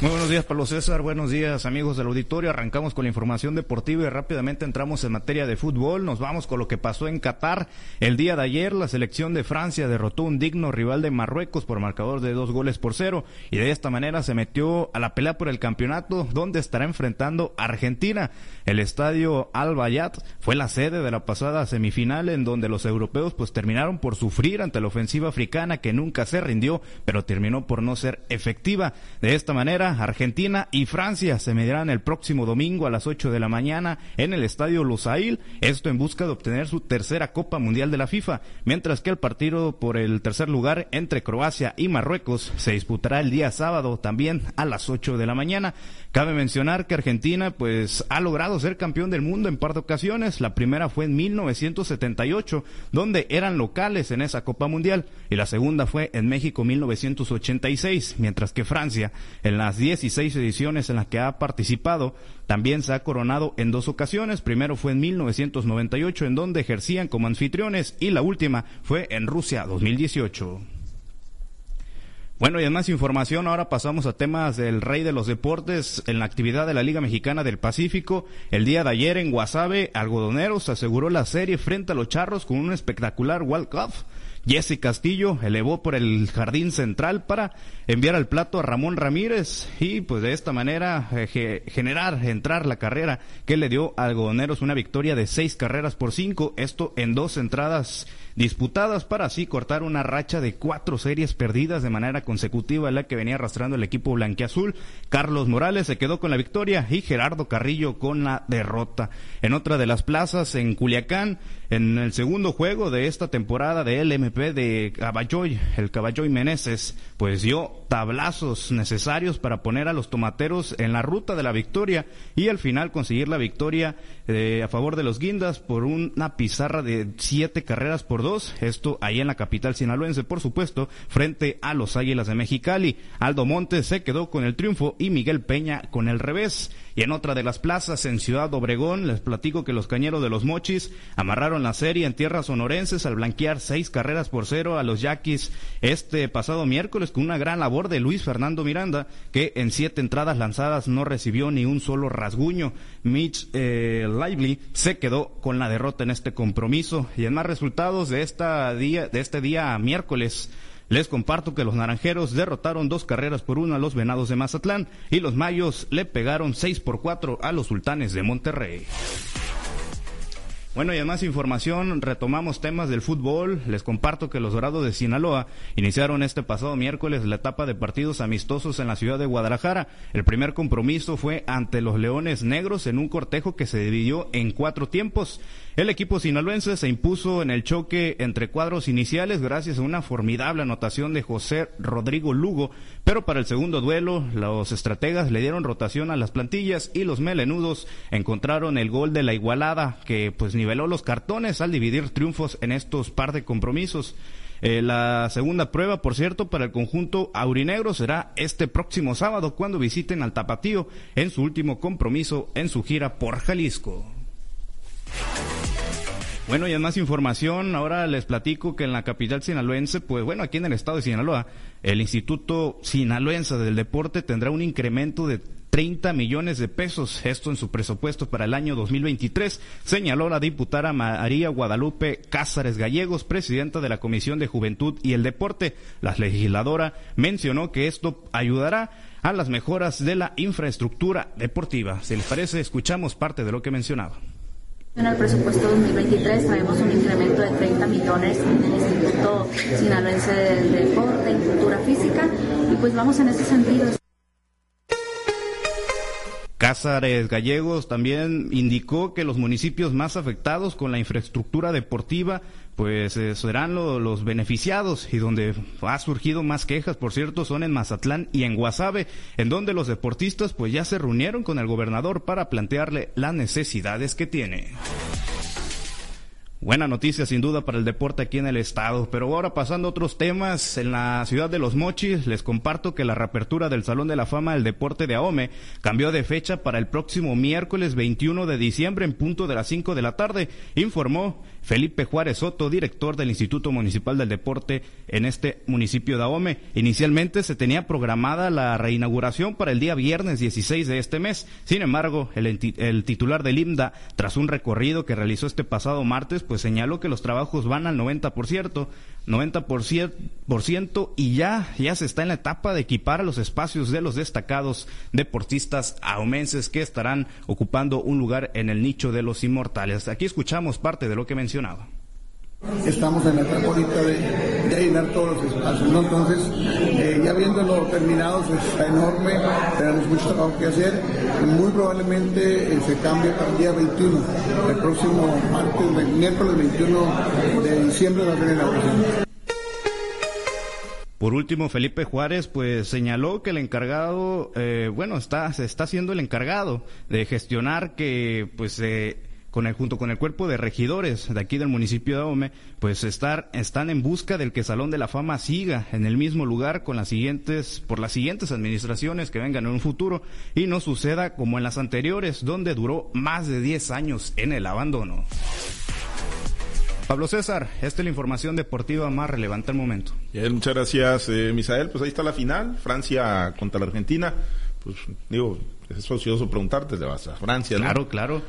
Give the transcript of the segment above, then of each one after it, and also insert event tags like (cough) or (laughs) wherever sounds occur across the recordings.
Muy buenos días, Pablo César. Buenos días, amigos del auditorio. Arrancamos con la información deportiva y rápidamente entramos en materia de fútbol. Nos vamos con lo que pasó en Qatar. El día de ayer, la selección de Francia derrotó un digno rival de Marruecos por marcador de dos goles por cero y de esta manera se metió a la pelea por el campeonato, donde estará enfrentando a Argentina. El estadio Al Bayat fue la sede de la pasada semifinal en donde los europeos pues terminaron por sufrir ante la ofensiva africana que nunca se rindió, pero terminó por no ser efectiva. De esta manera, Argentina y Francia se medirán el próximo domingo a las 8 de la mañana en el estadio Lusail, esto en busca de obtener su tercera Copa Mundial de la FIFA, mientras que el partido por el tercer lugar entre Croacia y Marruecos se disputará el día sábado también a las 8 de la mañana. Cabe mencionar que Argentina pues ha logrado ser campeón del mundo en par de ocasiones, la primera fue en 1978, donde eran locales en esa Copa Mundial, y la segunda fue en México 1986, mientras que Francia en las 16 ediciones en las que ha participado, también se ha coronado en dos ocasiones. Primero fue en 1998, en donde ejercían como anfitriones, y la última fue en Rusia 2018. Bueno, y en más información, ahora pasamos a temas del rey de los deportes en la actividad de la Liga Mexicana del Pacífico. El día de ayer en Guasave, Algodoneros aseguró la serie frente a los Charros con un espectacular World Cup. Jesse Castillo elevó por el jardín central para enviar al plato a Ramón Ramírez y pues de esta manera eh, generar, entrar la carrera que le dio a Algodoneros. Una victoria de seis carreras por cinco, esto en dos entradas disputadas para así cortar una racha de cuatro series perdidas de manera consecutiva en la que venía arrastrando el equipo blanquiazul. Carlos Morales se quedó con la victoria y Gerardo Carrillo con la derrota. En otra de las plazas en Culiacán, en el segundo juego de esta temporada de LMP de Caballoy, el Caballoy Meneses, pues dio tablazos necesarios para poner a los tomateros en la ruta de la victoria y al final conseguir la victoria eh, a favor de los guindas por una pizarra de siete carreras por dos. Esto ahí en la capital sinaloense, por supuesto, frente a los Águilas de Mexicali. Aldo Montes se quedó con el triunfo y Miguel Peña con el revés. Y en otra de las plazas, en Ciudad Obregón, les platico que los cañeros de los Mochis amarraron la serie en tierras sonorenses al blanquear seis carreras por cero a los Yaquis este pasado miércoles con una gran labor de Luis Fernando Miranda, que en siete entradas lanzadas no recibió ni un solo rasguño. Mitch eh, Lively se quedó con la derrota en este compromiso. Y en más resultados de, de este día miércoles, les comparto que los naranjeros derrotaron dos carreras por uno a los venados de Mazatlán y los mayos le pegaron seis por cuatro a los sultanes de Monterrey. Bueno, y además información, retomamos temas del fútbol. Les comparto que los Dorados de Sinaloa iniciaron este pasado miércoles la etapa de partidos amistosos en la ciudad de Guadalajara. El primer compromiso fue ante los Leones Negros en un cortejo que se dividió en cuatro tiempos. El equipo sinaloense se impuso en el choque entre cuadros iniciales gracias a una formidable anotación de José Rodrigo Lugo, pero para el segundo duelo los estrategas le dieron rotación a las plantillas y los melenudos encontraron el gol de la igualada que pues niveló los cartones al dividir triunfos en estos par de compromisos. Eh, la segunda prueba, por cierto, para el conjunto aurinegro será este próximo sábado cuando visiten al Tapatío en su último compromiso en su gira por Jalisco. Bueno, y en más información, ahora les platico que en la capital sinaloense, pues bueno, aquí en el estado de Sinaloa, el Instituto Sinaloense del Deporte tendrá un incremento de 30 millones de pesos, esto en su presupuesto para el año 2023, señaló la diputada María Guadalupe Cázares Gallegos, presidenta de la Comisión de Juventud y el Deporte. La legisladora mencionó que esto ayudará a las mejoras de la infraestructura deportiva. Si les parece, escuchamos parte de lo que mencionaba. En el presupuesto 2023 traemos un incremento de 30 millones en el Instituto Sinaloense del Deporte y Cultura Física y pues vamos en ese sentido. Cázares Gallegos también indicó que los municipios más afectados con la infraestructura deportiva pues eh, serán los beneficiados y donde ha surgido más quejas, por cierto, son en Mazatlán y en Guasave, en donde los deportistas pues ya se reunieron con el gobernador para plantearle las necesidades que tiene. Buena noticia sin duda para el deporte aquí en el estado, pero ahora pasando a otros temas, en la ciudad de Los Mochis les comparto que la reapertura del Salón de la Fama del Deporte de AOME cambió de fecha para el próximo miércoles 21 de diciembre en punto de las 5 de la tarde, informó Felipe Juárez Soto, director del Instituto Municipal del Deporte en este municipio de Ahome. Inicialmente se tenía programada la reinauguración para el día viernes 16 de este mes. Sin embargo, el, el titular del IMDA, tras un recorrido que realizó este pasado martes, pues señaló que los trabajos van al 90%, 90% y ya, ya se está en la etapa de equipar a los espacios de los destacados deportistas ahumenses que estarán ocupando un lugar en el nicho de los inmortales. Aquí escuchamos parte de lo que mencionaba. Estamos en la etapa ahorita de, de llenar todos los espacios, ¿no? Entonces, eh, ya viéndolo terminados, está enorme, tenemos mucho trabajo que hacer. Muy probablemente eh, se cambie para el día 21, el próximo martes, miércoles 21 de diciembre va a tener la por último, Felipe Juárez pues señaló que el encargado, eh, bueno, está se está haciendo el encargado de gestionar que pues eh, con el, junto con el cuerpo de regidores de aquí del municipio de Ome, pues estar, están en busca del que Salón de la Fama siga en el mismo lugar con las siguientes, por las siguientes administraciones que vengan en un futuro y no suceda como en las anteriores, donde duró más de 10 años en el abandono. Pablo César, esta es la información deportiva más relevante al momento. muchas gracias, eh, Misael. Pues ahí está la final, Francia contra la Argentina. Pues digo, es ocioso preguntarte, ¿te vas a Francia? Claro, claro.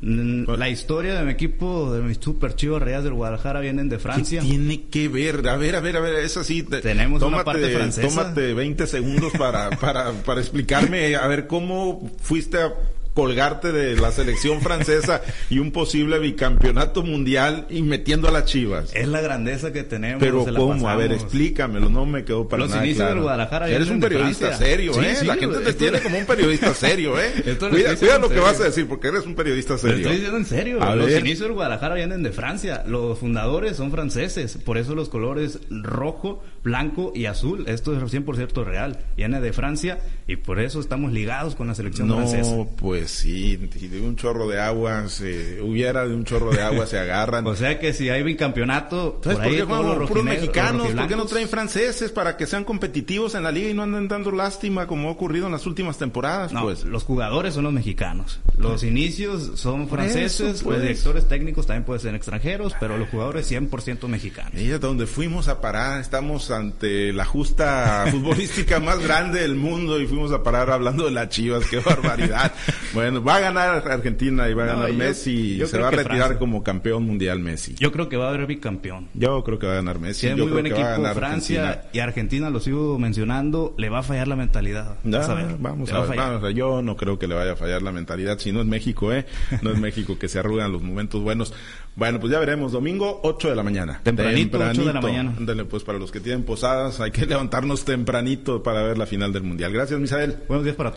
Mm, la historia de mi equipo, de mis super chivos reales del Guadalajara vienen de Francia. ¿Qué tiene que ver? A ver, a ver, a ver, es así. Tenemos una parte francesa. Tómate 20 segundos para, para, para explicarme, a ver, cómo fuiste a colgarte de la selección francesa (laughs) y un posible bicampeonato mundial y metiendo a las Chivas. Es la grandeza que tenemos. Pero cómo, a ver, explícamelo, no me quedó para Los nada inicios claro. del Guadalajara Eres un periodista serio, ¿eh? Sí, la gente te tiene como un periodista (laughs) serio, ¿eh? Esto cuida lo que vas a decir porque eres un periodista Lo serio. estoy diciendo en serio. A los ver. inicios del Guadalajara vienen de Francia. Los fundadores son franceses. Por eso los colores rojo, blanco y azul. Esto es 100% real. Viene de Francia y por eso estamos ligados con la selección francesa. No, pues sí, si de un chorro de agua, se, hubiera de un chorro de agua, se agarran. (laughs) O sea que si hay bicampeonato, ¿Sabes por qué juegan puros mexicanos? ¿Por qué no traen franceses para que sean competitivos en la liga y no anden dando lástima como ha ocurrido en las últimas temporadas? No, pues los jugadores son los mexicanos. Los inicios son franceses, eso, pues. los directores técnicos también pueden ser extranjeros, pero los jugadores 100% mexicanos. Ahí es donde fuimos a parar, estamos ante la justa (laughs) futbolística más grande del mundo y fuimos a parar hablando de las Chivas, qué barbaridad. Bueno, va a ganar Argentina y va a No, ganar yo- Messi yo se va a retirar Francia. como campeón mundial Messi. Yo creo que va a haber bicampeón. Yo creo que va a ganar Messi. Tiene yo muy creo buen que va a equipo ganar Francia Argentina. y Argentina, lo sigo mencionando, le va a fallar la mentalidad. Ya, Vas a ver, vamos a va ver, fallar. vamos a ver. Yo no creo que le vaya a fallar la mentalidad. Si no es México, ¿eh? No es México que se arrugan los momentos buenos. Bueno, pues ya veremos. Domingo, 8 de la mañana. Tempranito, 8 de la mañana. Ándale, pues para los que tienen posadas, hay que levantarnos tempranito para ver la final del Mundial. Gracias, Misael. Buenos días para